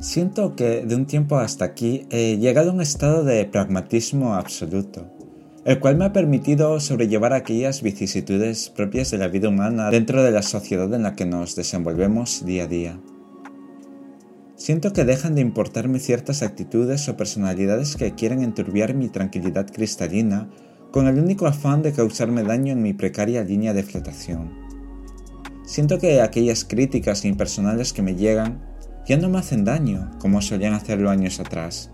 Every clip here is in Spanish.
Siento que de un tiempo hasta aquí he llegado a un estado de pragmatismo absoluto, el cual me ha permitido sobrellevar aquellas vicisitudes propias de la vida humana dentro de la sociedad en la que nos desenvolvemos día a día. Siento que dejan de importarme ciertas actitudes o personalidades que quieren enturbiar mi tranquilidad cristalina con el único afán de causarme daño en mi precaria línea de flotación. Siento que aquellas críticas impersonales que me llegan ya no me hacen daño como solían hacerlo años atrás.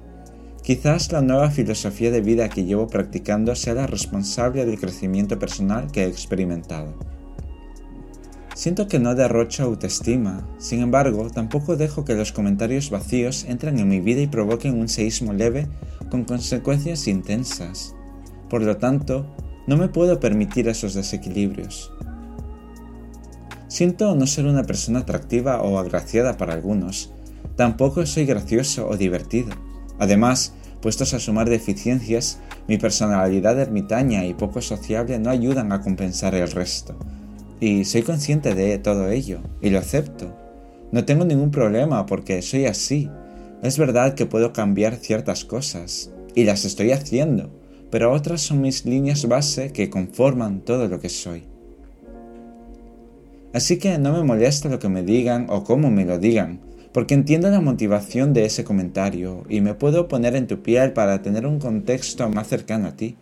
Quizás la nueva filosofía de vida que llevo practicando sea la responsable del crecimiento personal que he experimentado. Siento que no derrocho autoestima, sin embargo, tampoco dejo que los comentarios vacíos entren en mi vida y provoquen un seísmo leve con consecuencias intensas. Por lo tanto, no me puedo permitir esos desequilibrios. Siento no ser una persona atractiva o agraciada para algunos. Tampoco soy gracioso o divertido. Además, puestos a sumar deficiencias, mi personalidad ermitaña y poco sociable no ayudan a compensar el resto. Y soy consciente de todo ello, y lo acepto. No tengo ningún problema porque soy así. Es verdad que puedo cambiar ciertas cosas, y las estoy haciendo, pero otras son mis líneas base que conforman todo lo que soy. Así que no me molesta lo que me digan o cómo me lo digan, porque entiendo la motivación de ese comentario y me puedo poner en tu piel para tener un contexto más cercano a ti.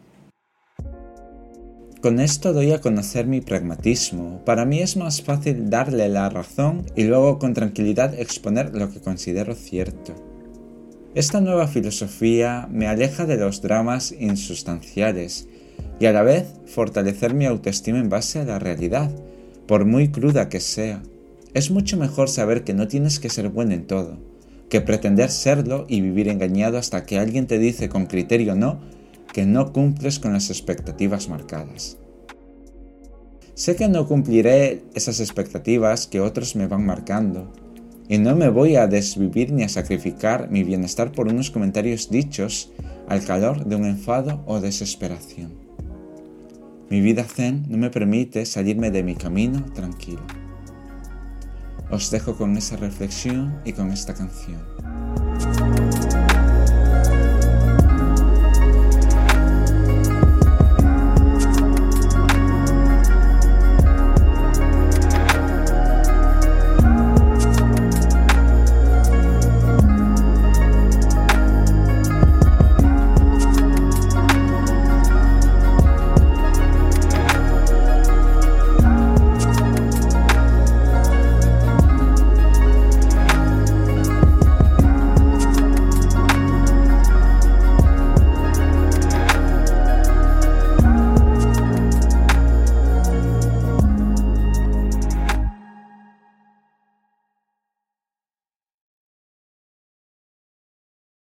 Con esto doy a conocer mi pragmatismo. Para mí es más fácil darle la razón y luego con tranquilidad exponer lo que considero cierto. Esta nueva filosofía me aleja de los dramas insustanciales y a la vez fortalecer mi autoestima en base a la realidad, por muy cruda que sea. Es mucho mejor saber que no tienes que ser bueno en todo, que pretender serlo y vivir engañado hasta que alguien te dice con criterio no que no cumples con las expectativas marcadas. Sé que no cumpliré esas expectativas que otros me van marcando, y no me voy a desvivir ni a sacrificar mi bienestar por unos comentarios dichos al calor de un enfado o desesperación. Mi vida zen no me permite salirme de mi camino tranquilo. Os dejo con esa reflexión y con esta canción.